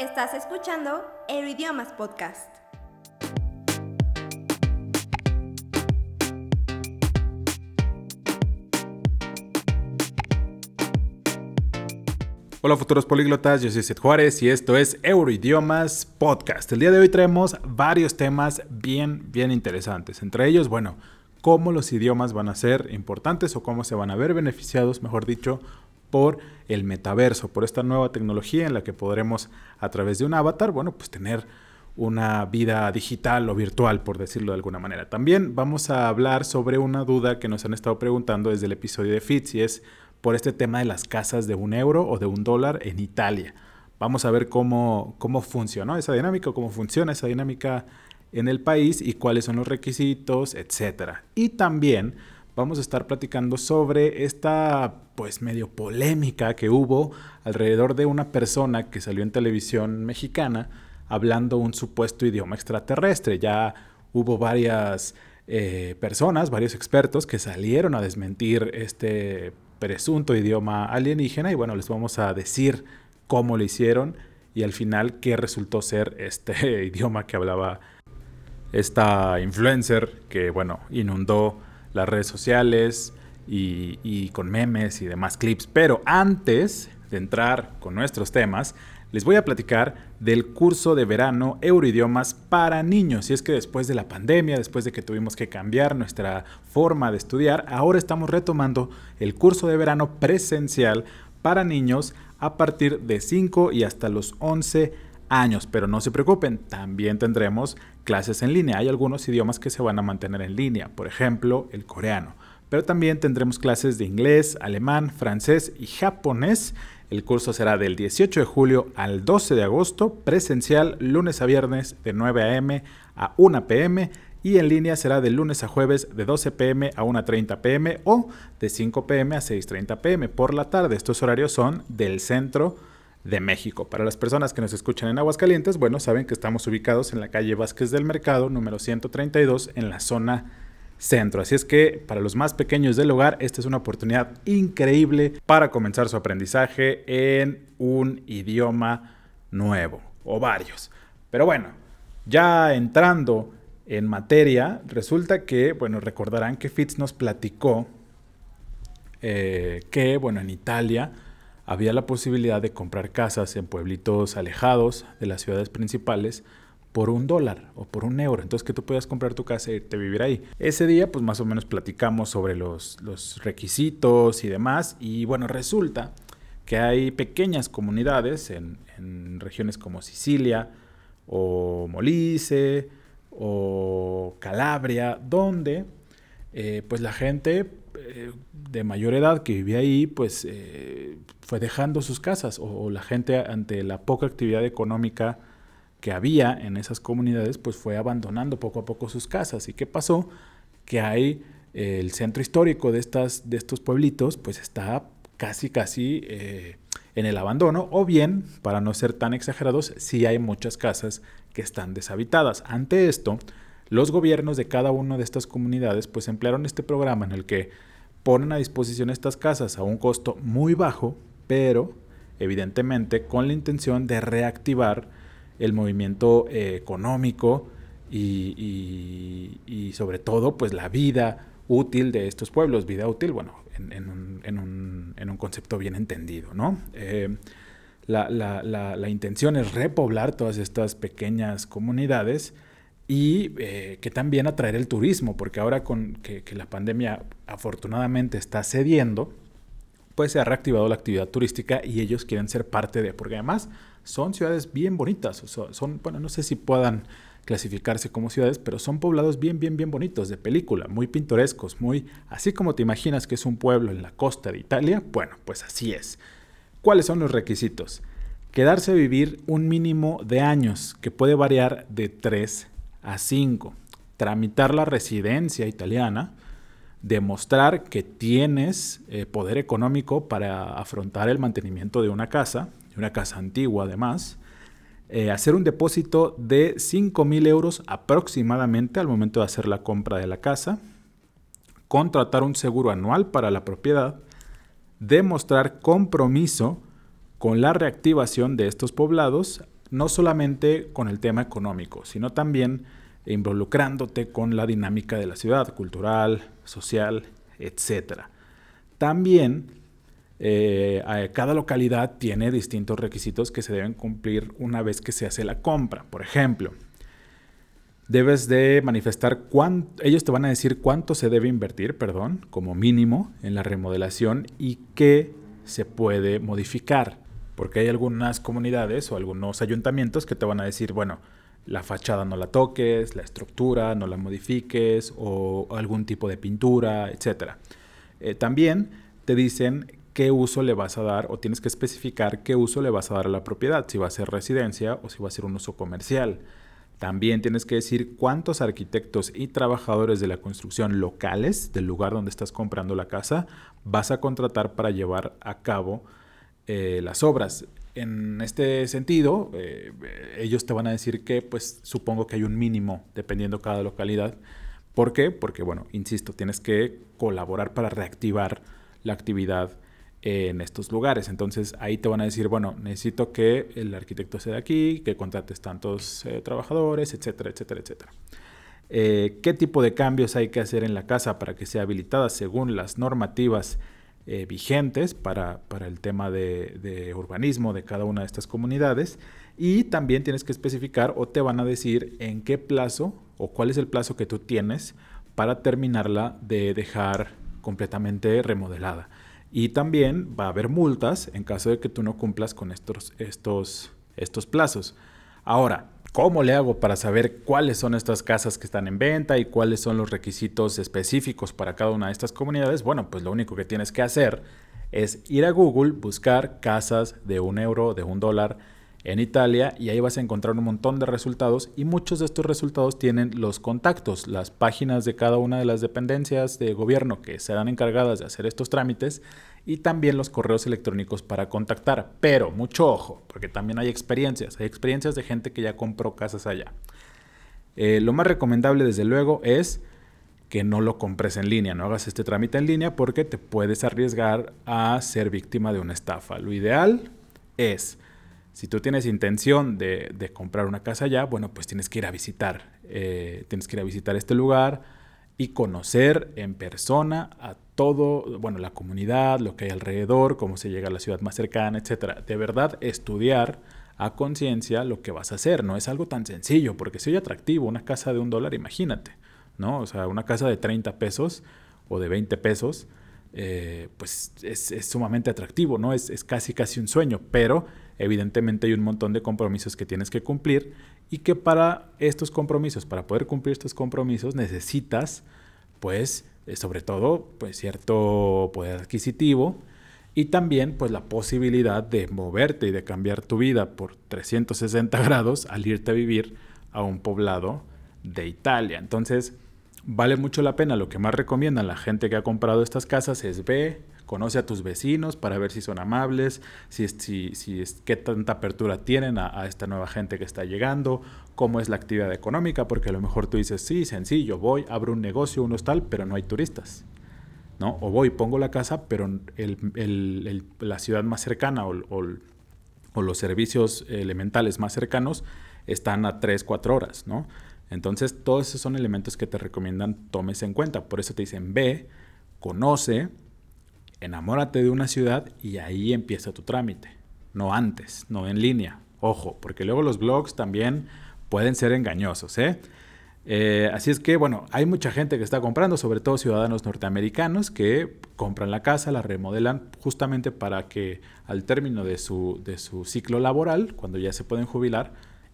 Estás escuchando Euroidiomas Podcast. Hola futuros políglotas, yo soy Seth Juárez y esto es Euroidiomas Podcast. El día de hoy traemos varios temas bien, bien interesantes. Entre ellos, bueno, cómo los idiomas van a ser importantes o cómo se van a ver beneficiados, mejor dicho, por el metaverso, por esta nueva tecnología en la que podremos a través de un avatar, bueno, pues tener una vida digital o virtual, por decirlo de alguna manera. También vamos a hablar sobre una duda que nos han estado preguntando desde el episodio de Fitz y es por este tema de las casas de un euro o de un dólar en Italia. Vamos a ver cómo, cómo funcionó esa dinámica, cómo funciona esa dinámica en el país y cuáles son los requisitos, etcétera. Y también vamos a estar platicando sobre esta pues medio polémica que hubo alrededor de una persona que salió en televisión mexicana hablando un supuesto idioma extraterrestre. Ya hubo varias eh, personas, varios expertos que salieron a desmentir este presunto idioma alienígena y bueno, les vamos a decir cómo lo hicieron y al final qué resultó ser este idioma que hablaba esta influencer que bueno, inundó las redes sociales y, con memes y demás clips. Pero antes de entrar con nuestros temas, les voy a platicar del curso de verano Euroidiomas para niños. Y es que después de la pandemia, después de que tuvimos que cambiar nuestra forma de estudiar, ahora estamos retomando el curso de verano presencial para niños a partir de 5 y hasta los 11 años. Pero no se preocupen, también tendremos clases en línea. Hay algunos idiomas que se van a mantener en línea, por ejemplo, el coreano. Pero también tendremos clases de inglés, alemán, francés y japonés. El curso será del 18 de julio al 12 de agosto, presencial lunes a viernes de 9 a.m. a 1 p.m. y en línea será de lunes a jueves de 12 p.m. a 1.30 p.m. o de 5 p.m. a 6.30 p.m. por la tarde. Estos horarios son del centro de México. Para las personas que nos escuchan en Aguascalientes, bueno, saben que estamos ubicados en la calle Vázquez del Mercado, número 132, en la zona centro. Así es que para los más pequeños del hogar, esta es una oportunidad increíble para comenzar su aprendizaje en un idioma nuevo o varios. Pero bueno, ya entrando en materia, resulta que, bueno, recordarán que Fitz nos platicó eh, que, bueno, en Italia, había la posibilidad de comprar casas en pueblitos alejados de las ciudades principales por un dólar o por un euro. Entonces que tú puedas comprar tu casa y irte a vivir ahí. Ese día pues más o menos platicamos sobre los, requisitos y demás. Y bueno, resulta que hay pequeñas comunidades en, regiones como Sicilia o Molise o Calabria, donde eh, pues la gente eh, de mayor edad que vivía ahí, pues eh, fue dejando sus casas o, la gente ante la poca actividad económica que había en esas comunidades, pues fue abandonando poco a poco sus casas. ¿Y qué pasó? Que hay eh, el centro histórico de, estas, de estos pueblitos, pues está casi, casi en el abandono, o bien, para no ser tan exagerados, sí hay muchas casas que están deshabitadas. Ante esto, los gobiernos de cada una de estas comunidades, pues emplearon este programa en el que ponen a disposición estas casas a un costo muy bajo, pero evidentemente con la intención de reactivar el movimiento eh, económico y, sobre todo pues la vida útil de estos pueblos, vida útil, bueno, en, un, concepto bien entendido, ¿no? Eh, la, intención es repoblar todas estas pequeñas comunidades y eh, que también atraer el turismo, porque ahora con que la pandemia afortunadamente está cediendo, pues se ha reactivado la actividad turística y ellos quieren ser parte de, porque además son ciudades bien bonitas, son, bueno, no sé si puedan clasificarse como ciudades, pero son poblados bien, bien, bien bonitos, de película, muy pintorescos, muy, así como te imaginas que es un pueblo en la costa de Italia, bueno, pues así es. ¿Cuáles son los requisitos? Quedarse a vivir un mínimo de años, que puede variar de 3 a 5. Tramitar la residencia italiana, demostrar que tienes eh, poder económico para afrontar el mantenimiento de una casa, una casa antigua además, eh, hacer un depósito de 5 mil euros aproximadamente al momento de hacer la compra de la casa, contratar un seguro anual para la propiedad, demostrar compromiso con la reactivación de estos poblados, no solamente con el tema económico, sino también involucrándote con la dinámica de la ciudad, cultural, social, etc. También eh, cada localidad tiene distintos requisitos que se deben cumplir una vez que se hace la compra. Por ejemplo, debes de manifestar cuánto, ellos te van a decir cuánto se debe invertir, perdón, como mínimo en la remodelación y qué se puede modificar. Porque hay algunas comunidades o algunos ayuntamientos que te van a decir, bueno, la fachada no la toques, la estructura no la modifiques o algún tipo de pintura, etc. Eh, también te dicen qué uso le vas a dar o tienes que especificar qué uso le vas a dar a la propiedad, si va a ser residencia o si va a ser un uso comercial. También tienes que decir cuántos arquitectos y trabajadores de la construcción locales del lugar donde estás comprando la casa vas a contratar para llevar a cabo eh, las obras. En este sentido, eh, ellos te van a decir que, pues supongo que hay un mínimo dependiendo cada localidad. ¿Por qué? Porque, bueno, insisto, tienes que colaborar para reactivar la actividad en estos lugares. Entonces ahí te van a decir, bueno, necesito que el arquitecto sea de aquí, que contrates tantos eh, trabajadores, etcétera, etcétera, etcétera. ¿Qué tipo de cambios hay que hacer en la casa para que sea habilitada según las normativas eh, vigentes para, el tema de, de, urbanismo de cada una de estas comunidades? Y también tienes que especificar o te van a decir en qué plazo o cuál es el plazo que tú tienes para terminarla de dejar completamente remodelada. Y también va a haber multas en caso de que tú no cumplas con estos, estos, estos plazos. Ahora, ¿cómo le hago para saber cuáles son estas casas que están en venta y cuáles son los requisitos específicos para cada una de estas comunidades? Bueno, pues lo único que tienes que hacer es ir a Google, buscar casas de un euro, de un dólar en Italia y ahí vas a encontrar un montón de resultados y muchos de estos resultados tienen los contactos, las páginas de cada una de las dependencias de gobierno que serán encargadas de hacer estos trámites y también los correos electrónicos para contactar. Pero mucho ojo, porque también hay experiencias, hay experiencias de gente que ya compró casas allá. Eh, lo más recomendable desde luego es que no lo compres en línea, no hagas este trámite en línea porque te puedes arriesgar a ser víctima de una estafa. Lo ideal es si tú tienes intención de, comprar una casa allá, bueno, pues tienes que ir a visitar, eh, tienes que ir a visitar este lugar y conocer en persona a todo, bueno, la comunidad, lo que hay alrededor, cómo se llega a la ciudad más cercana, etcétera. De verdad, estudiar a conciencia lo que vas a hacer. No es algo tan sencillo, porque si oye atractivo, una casa de un dólar, imagínate, ¿no? O sea, una casa de 30 pesos o de 20 pesos, eh, pues es, sumamente atractivo, ¿no? Es, es casi, casi un sueño, pero evidentemente hay un montón de compromisos que tienes que cumplir y que para estos compromisos, para poder cumplir estos compromisos, necesitas, pues, sobre todo, pues cierto poder adquisitivo y también, pues, la posibilidad de moverte y de cambiar tu vida por 360 grados al irte a vivir a un poblado de Italia. Entonces, vale mucho la pena. Lo que más recomiendan la gente que ha comprado estas casas es ve, conoce a tus vecinos para ver si son amables, si, si, si es, qué tanta apertura tienen a, esta nueva gente que está llegando, cómo es la actividad económica, porque a lo mejor tú dices, sí, sencillo, voy, abro un negocio, un hostal, pero no hay turistas. ¿no? O voy, pongo la casa, pero la ciudad más cercana o, o, los servicios elementales más cercanos están a 3, 4 horas, ¿no? Entonces, todos esos son elementos que te recomiendan tomes en cuenta. Por eso te dicen, ve, conoce, enamórate de una ciudad y ahí empieza tu trámite. No antes, no en línea. Ojo, porque luego los blogs también pueden ser engañosos, ¿eh? ¿eh? así es que, bueno, hay mucha gente que está comprando, sobre todo ciudadanos norteamericanos, que compran la casa, la remodelan justamente para que al término de su, de su ciclo laboral, cuando ya se pueden jubilar,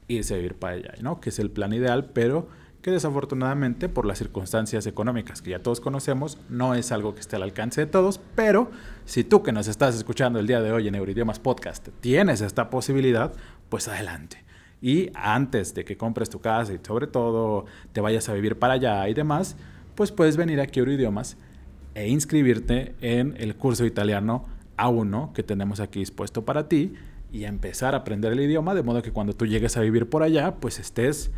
irse a vivir para allá, ¿no? Que es el plan ideal, pero que desafortunadamente por las circunstancias económicas que ya todos conocemos no es algo que esté al alcance de todos, pero si tú que nos estás escuchando el día de hoy en Euridiomas Podcast tienes esta posibilidad, pues adelante. Y antes de que compres tu casa y sobre todo te vayas a vivir para allá y demás, pues puedes venir aquí a Euroidiomas e inscribirte en el curso italiano A1 que tenemos aquí dispuesto para ti y empezar a aprender el idioma de modo que cuando tú llegues a vivir por allá, pues estés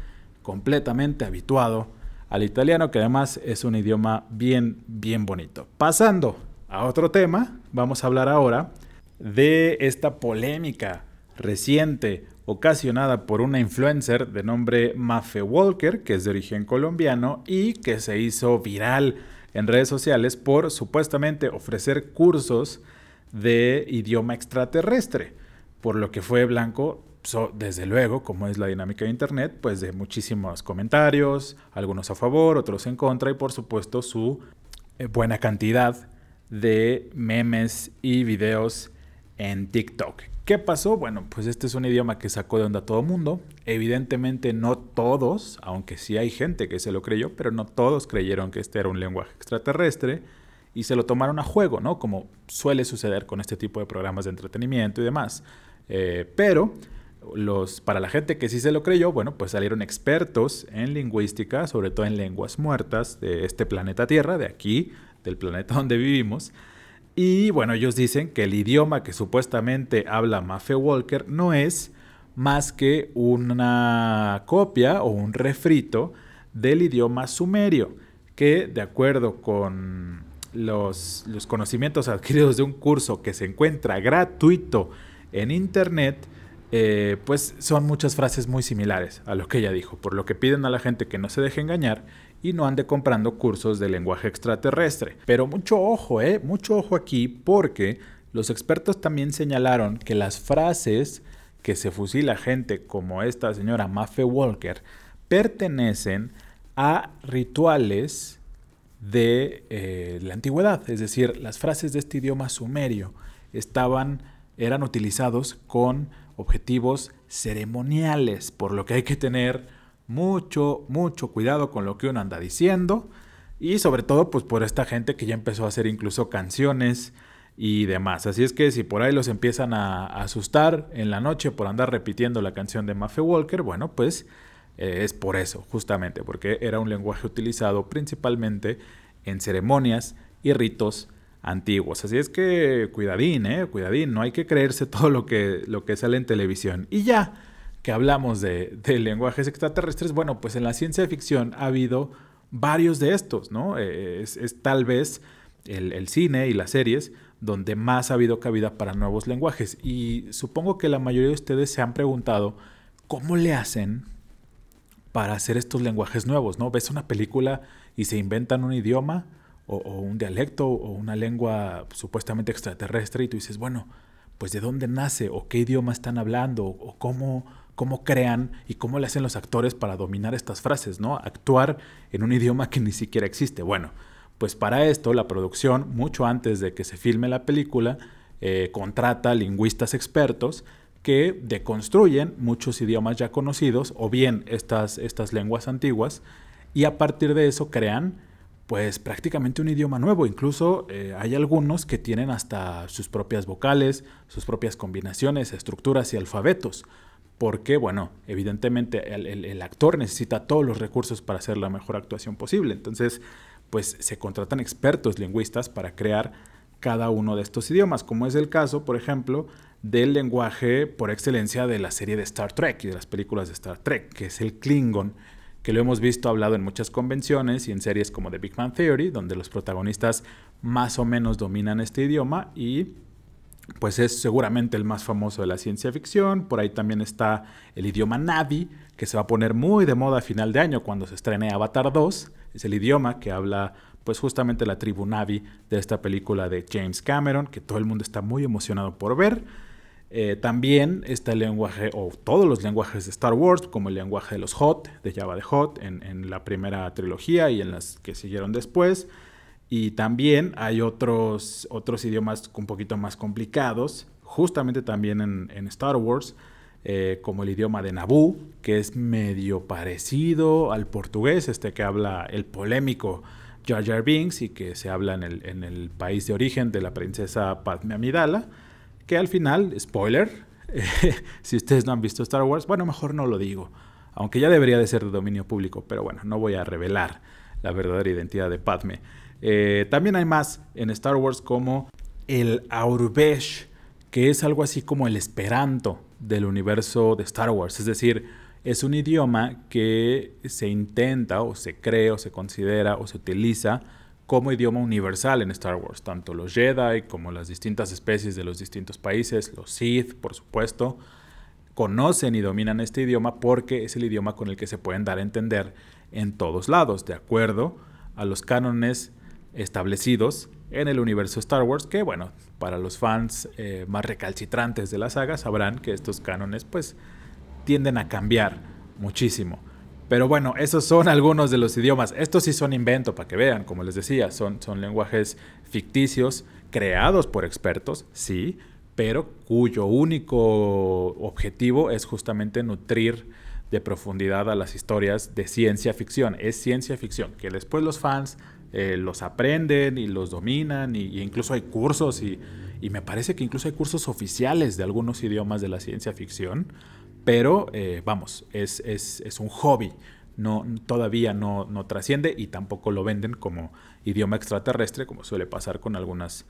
completamente habituado al italiano, que además es un idioma bien, bien bonito. Pasando a otro tema, vamos a hablar ahora de esta polémica reciente ocasionada por una influencer de nombre Mafe Walker, que es de origen colombiano y que se hizo viral en redes sociales por supuestamente ofrecer cursos de idioma extraterrestre, por lo que fue blanco, desde luego, como es la dinámica de Internet, pues de muchísimos comentarios, algunos a favor, otros en contra y por supuesto su eh, buena cantidad de memes y videos en TikTok. ¿Qué pasó? Bueno, pues este es un idioma que sacó de onda a todo mundo. Evidentemente no todos, aunque sí hay gente que se lo creyó, pero no todos creyeron que este era un lenguaje extraterrestre y se lo tomaron a juego, ¿no? Como suele suceder con este tipo de programas de entretenimiento y demás. Eh, pero los, para la gente que sí se lo creyó, bueno, pues salieron expertos en lingüística, sobre todo en lenguas muertas de este planeta Tierra, de aquí, del planeta donde vivimos. Y bueno, ellos dicen que el idioma que supuestamente habla Mafe Walker no es más que una copia o un refrito del idioma sumerio, que de acuerdo con los, los conocimientos adquiridos de un curso que se encuentra gratuito en internet, eh, pues son muchas frases muy similares a lo que ella dijo, por lo que piden a la gente que no se deje engañar y no ande comprando cursos de lenguaje extraterrestre. Pero mucho ojo, ¿eh? Mucho ojo aquí porque los expertos también señalaron que las frases que se fusila gente como esta señora Mafe Walker pertenecen a rituales de eh, la antigüedad, es decir, las frases de este idioma sumerio estaban, eran utilizados con objetivos ceremoniales, por lo que hay que tener mucho, mucho cuidado con lo que uno anda diciendo y sobre todo pues por esta gente que ya empezó a hacer incluso canciones y demás. Así es que si por ahí los empiezan a, asustar en la noche por andar repitiendo la canción de Mafe Walker, bueno pues eh, es por eso, justamente, porque era un lenguaje utilizado principalmente en ceremonias y ritos antiguos. Así es que cuidadín, eh, cuidadín, no hay que creerse todo lo que, lo que sale en televisión. Y ya que hablamos de, lenguajes extraterrestres, bueno, pues en la ciencia ficción ha habido varios de estos, ¿no? Eh, es, tal vez el, el, cine y las series donde más ha habido cabida para nuevos lenguajes. Y supongo que la mayoría de ustedes se han preguntado, ¿cómo le hacen para hacer estos lenguajes nuevos, ¿no? Ves una película y se inventan un idioma o, un dialecto o una lengua supuestamente extraterrestre y tú dices, bueno, pues de dónde nace o qué idioma están hablando o cómo, cómo crean y cómo le hacen los actores para dominar estas frases, ¿no? Actuar en un idioma que ni siquiera existe. Bueno, pues para esto la producción, mucho antes de que se filme la película, eh, contrata lingüistas expertos que deconstruyen muchos idiomas ya conocidos o bien estas, estas lenguas antiguas y a partir de eso crean pues prácticamente un idioma nuevo. Incluso eh, hay algunos que tienen hasta sus propias vocales, sus propias combinaciones, estructuras y alfabetos. Porque, bueno, evidentemente el, actor necesita todos los recursos para hacer la mejor actuación posible. Entonces, pues se contratan expertos lingüistas para crear cada uno de estos idiomas, como es el caso, por ejemplo, del lenguaje por excelencia de la serie de Star Trek y de las películas de Star Trek, que es el Klingon que lo hemos visto hablado en muchas convenciones y en series como The Big Man Theory, donde los protagonistas más o menos dominan este idioma y pues es seguramente el más famoso de la ciencia ficción. Por ahí también está el idioma Navi, que se va a poner muy de moda a final de año cuando se estrene Avatar 2. Es el idioma que habla pues justamente la tribu Navi de esta película de James Cameron, que todo el mundo está muy emocionado por ver. Eh, también está el lenguaje, o todos los lenguajes de Star Wars, como el lenguaje de los Hot, de Java de Hot, en, la primera trilogía y en las que siguieron después. Y también hay otros, otros idiomas un poquito más complicados, justamente también en, Star Wars, eh, como el idioma de Naboo, que es medio parecido al portugués, este que habla el polémico Jar Jar Binks y que se habla en el, en el país de origen de la princesa Padme Amidala que al final, spoiler, si ustedes no han visto Star Wars, bueno, mejor no lo digo, aunque ya debería de ser de dominio público, pero bueno, no voy a revelar la verdadera identidad de Padme. Eh, también hay más en Star Wars como el Aurbesh, que es algo así como el esperanto del universo de Star Wars, es decir, es un idioma que se intenta o se cree o se considera o se utiliza como idioma universal en Star Wars, tanto los Jedi como las distintas especies de los distintos países, los Sith, por supuesto, conocen y dominan este idioma porque es el idioma con el que se pueden dar a entender en todos lados, de acuerdo a los cánones establecidos en el universo Star Wars, que bueno, para los fans eh, más recalcitrantes de la saga sabrán que estos cánones pues tienden a cambiar muchísimo. Pero bueno, esos son algunos de los idiomas. Estos sí son invento, para que vean, como les decía, son, son lenguajes ficticios creados por expertos, sí, pero cuyo único objetivo es justamente nutrir de profundidad a las historias de ciencia ficción. Es ciencia ficción, que después los fans eh, los aprenden y los dominan, y, incluso hay cursos, y, me parece que incluso hay cursos oficiales de algunos idiomas de la ciencia ficción, pero eh, vamos, es, un hobby. No, todavía no, no trasciende y tampoco lo venden como idioma extraterrestre, como suele pasar con algunas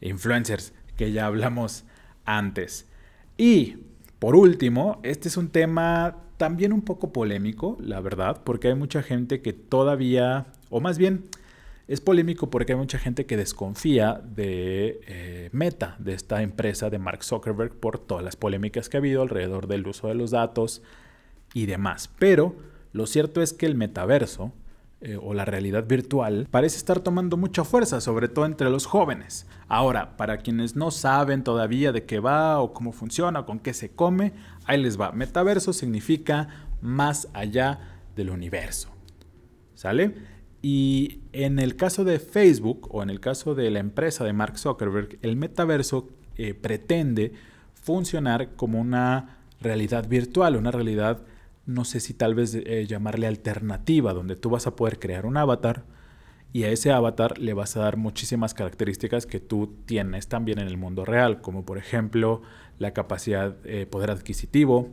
influencers que ya hablamos antes. Y por último, este es un tema también un poco polémico, la verdad, porque hay mucha gente que todavía, o más bien, es polémico porque hay mucha gente que desconfía de eh, Meta, de esta empresa de Mark Zuckerberg, por todas las polémicas que ha habido alrededor del uso de los datos y demás. Pero lo cierto es que el metaverso eh, o la realidad virtual parece estar tomando mucha fuerza, sobre todo entre los jóvenes. Ahora, para quienes no saben todavía de qué va o cómo funciona o con qué se come, ahí les va. Metaverso significa más allá del universo. ¿Sale? Y en el caso de Facebook o en el caso de la empresa de Mark Zuckerberg, el metaverso eh, pretende funcionar como una realidad virtual, una realidad no sé si tal vez eh, llamarle alternativa, donde tú vas a poder crear un avatar y a ese avatar le vas a dar muchísimas características que tú tienes también en el mundo real, como por ejemplo la capacidad, eh, poder adquisitivo,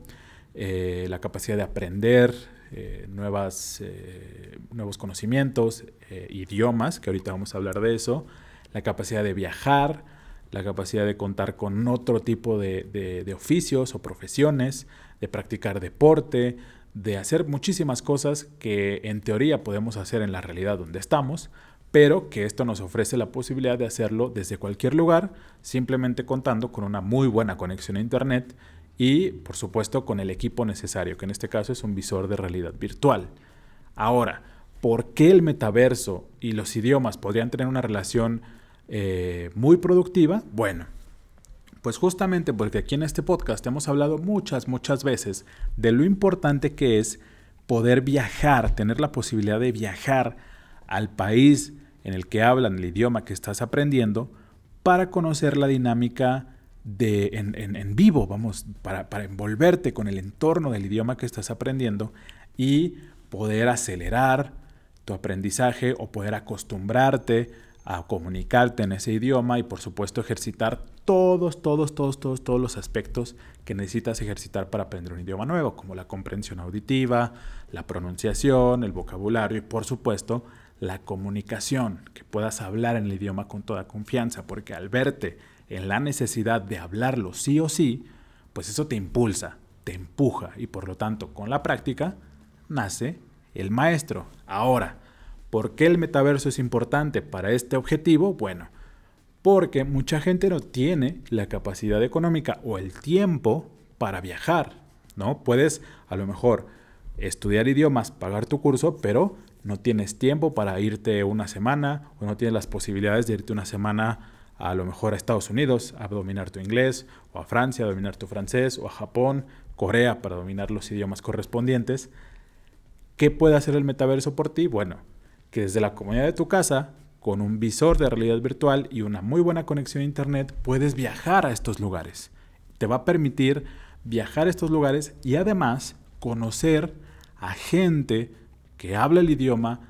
eh, la capacidad de aprender nuevas, nuevos conocimientos, idiomas, que ahorita vamos a hablar de eso, la capacidad de viajar, la capacidad de contar con otro tipo de oficios o profesiones, de practicar deporte, de hacer muchísimas cosas que en teoría podemos hacer en la realidad donde estamos, pero que esto nos ofrece la posibilidad de hacerlo desde cualquier lugar, simplemente contando con una muy buena conexión a Internet y, por supuesto, con el equipo necesario, que en este caso es un visor de realidad virtual. Ahora, ¿por qué el metaverso y los idiomas podrían tener una relación eh, muy productiva? Bueno, pues justamente porque aquí en este podcast hemos hablado muchas, muchas veces de lo importante que es poder viajar, tener la posibilidad de viajar al país en el que hablan el idioma que estás aprendiendo para conocer la dinámica de, en, vivo, vamos, para, para envolverte con el entorno del idioma que estás aprendiendo y poder acelerar tu aprendizaje o poder acostumbrarte a comunicarte en ese idioma y por supuesto ejercitar todos, todos, todos, todos, todos los aspectos que necesitas ejercitar para aprender un idioma nuevo, como la comprensión auditiva, la pronunciación, el vocabulario y por supuesto la comunicación, que puedas hablar en el idioma con toda confianza, porque al verte en la necesidad de hablarlo sí o sí, pues eso te impulsa, te empuja y por lo tanto con la práctica nace el maestro. Ahora, ¿por qué el metaverso es importante para este objetivo? Bueno, porque mucha gente no tiene la capacidad económica o el tiempo para viajar, ¿no? Puedes a lo mejor estudiar idiomas, pagar tu curso, pero no tienes tiempo para irte una semana o no tienes las posibilidades de irte una semana a, lo mejor a Estados Unidos a dominar tu inglés o a Francia a dominar tu francés o a Japón, Corea para dominar los idiomas correspondientes. ¿Qué puede hacer el metaverso por ti? Bueno, que desde la comunidad de tu casa con un visor de realidad virtual y una muy buena conexión a Internet, puedes viajar a estos lugares. Te va a permitir viajar a estos lugares y además conocer a gente que habla el idioma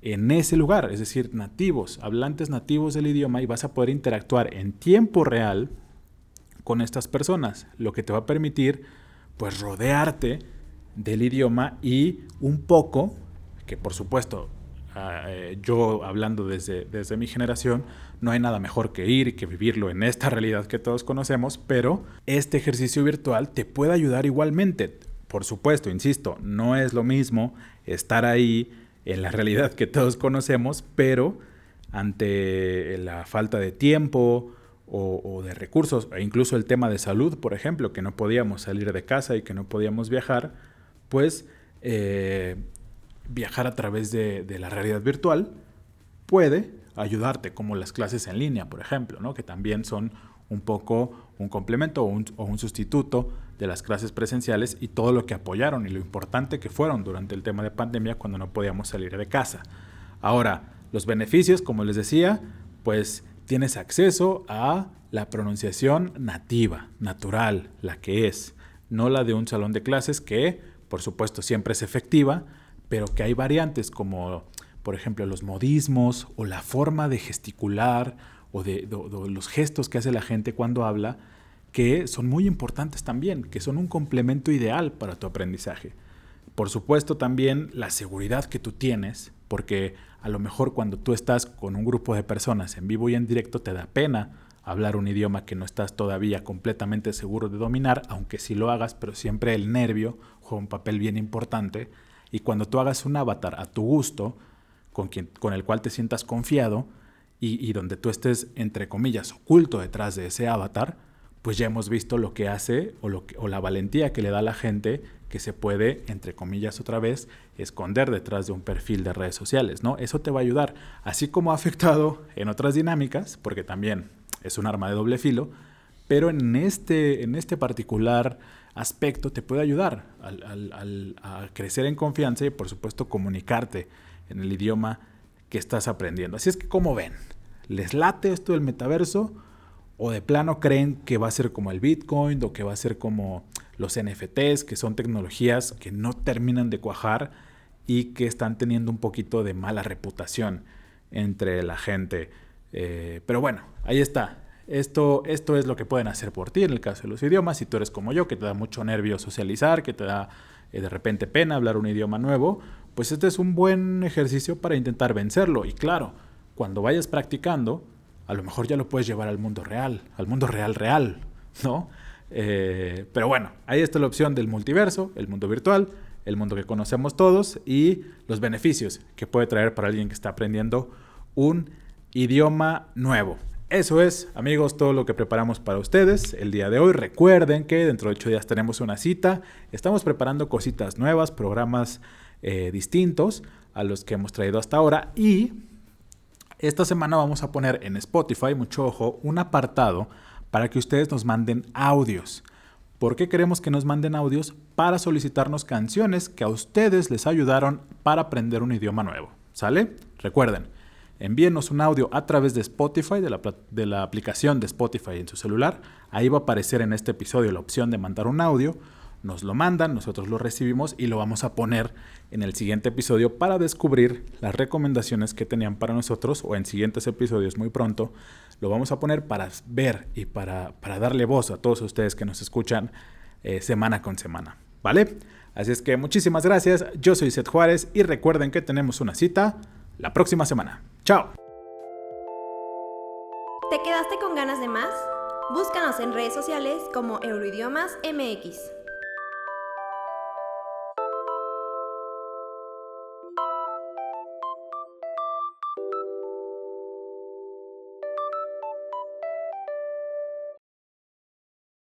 en ese lugar, es decir, nativos, hablantes nativos del idioma y vas a poder interactuar en tiempo real con estas personas, lo que te va a permitir pues rodearte del idioma y un poco, que por supuesto eh, yo hablando desde, desde mi generación, no hay nada mejor que ir y que vivirlo en esta realidad que todos conocemos, pero este ejercicio virtual te puede ayudar igualmente. Por supuesto, insisto, no es lo mismo estar ahí en la realidad que todos conocemos, pero ante la falta de tiempo o, de recursos, e incluso el tema de salud, por ejemplo, que no podíamos salir de casa y que no podíamos viajar, pues viajar a través de, la realidad virtual puede ayudarte, como las clases en línea, por ejemplo, ¿no? que también son un poco un complemento o un, sustituto de las clases presenciales y todo lo que apoyaron y lo importante que fueron durante el tema de pandemia cuando no podíamos salir de casa. Ahora, los beneficios, como les decía, pues tienes acceso a la pronunciación nativa, natural, la que es, no la de un salón de clases que, por supuesto, siempre es efectiva, pero que hay variantes como, por ejemplo, los modismos o la forma de gesticular o de, los gestos que hace la gente cuando habla, que son muy importantes también, que son un complemento ideal para tu aprendizaje. Por supuesto también la seguridad que tú tienes, porque a lo mejor cuando tú estás con un grupo de personas en vivo y en directo te da pena hablar un idioma que no estás todavía completamente seguro de dominar, aunque sí lo hagas, pero siempre el nervio juega un papel bien importante. Y cuando tú hagas un avatar a tu gusto, con, quien, con el cual te sientas confiado y, donde tú estés, entre comillas, oculto detrás de ese avatar, pues ya hemos visto lo que hace o, lo o la valentía que le da a la gente que se puede, entre comillas otra vez, esconder detrás de un perfil de redes sociales, ¿no? Eso te va a ayudar, así como ha afectado en otras dinámicas, porque también es un arma de doble filo, pero en este, en este particular aspecto te puede ayudar a crecer en confianza y por supuesto comunicarte en el idioma que estás aprendiendo. Así es que, ¿cómo ven? ¿Les late esto del metaverso? ¿O de plano creen que va a ser como el Bitcoin o que va a ser como los NFTs, que son tecnologías que no terminan de cuajar y que están teniendo un poquito de mala reputación entre la gente. Eh, pero bueno, ahí está. Esto, esto es lo que pueden hacer por ti en el caso de los idiomas. Si tú eres como yo, que te da mucho nervio socializar, que te da eh, de repente pena hablar un idioma nuevo, pues este es un buen ejercicio para intentar vencerlo. Y claro, cuando vayas practicando, a lo mejor ya lo puedes llevar al mundo real, al mundo real real, ¿no? Eh, pero bueno, ahí está la opción del multiverso, el mundo virtual, el mundo que conocemos todos y los beneficios que puede traer para alguien que está aprendiendo un idioma nuevo. Eso es, amigos, todo lo que preparamos para ustedes el día de hoy. Recuerden que dentro de ocho días tenemos una cita. Estamos preparando cositas nuevas, programas eh, distintos a los que hemos traído hasta ahora. Y esta semana vamos a poner en Spotify, mucho ojo, un apartado para que ustedes nos manden audios. ¿Por qué queremos que nos manden audios? Para solicitarnos canciones que a ustedes les ayudaron para aprender un idioma nuevo. ¿Sale? Recuerden, envíenos un audio a través de Spotify, de la, aplicación de Spotify en su celular. Ahí va a aparecer en este episodio la opción de mandar un audio. Nos lo mandan, nosotros lo recibimos y lo vamos a poner en el siguiente episodio para descubrir las recomendaciones que tenían para nosotros o en siguientes episodios muy pronto lo vamos a poner para ver y para, darle voz a todos ustedes que nos escuchan eh, semana con semana. ¿Vale? Así es que muchísimas gracias. Yo soy Seth Juárez y recuerden que tenemos una cita la próxima semana. ¡Chao! ¿Te quedaste con ganas de más? Búscanos en redes sociales como Euroidiomas MX.